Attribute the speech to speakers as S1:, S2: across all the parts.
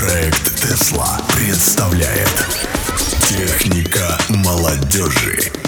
S1: Проект Тесла представляет Техника молодежи.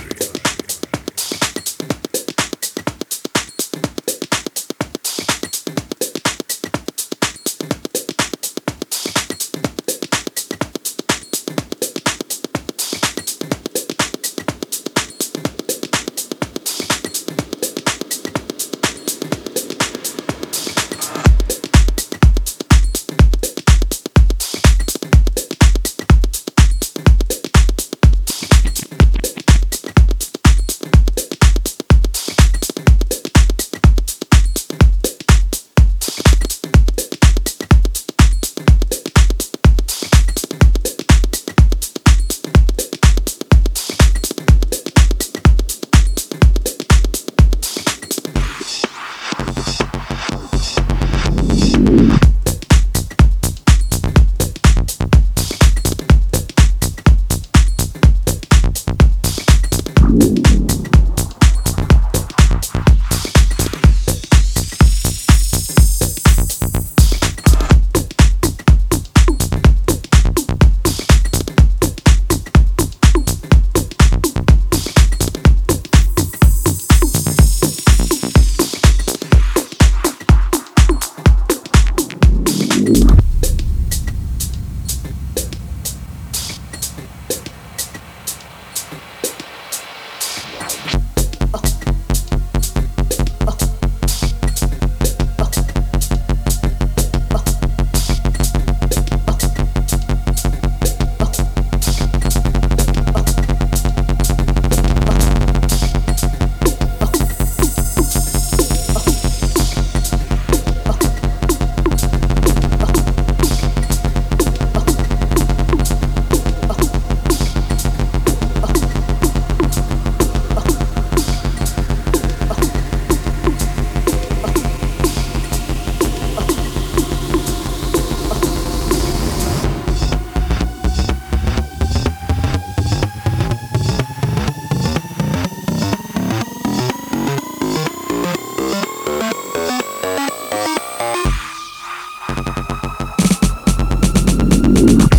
S2: move.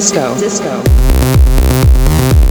S2: Disco, disco.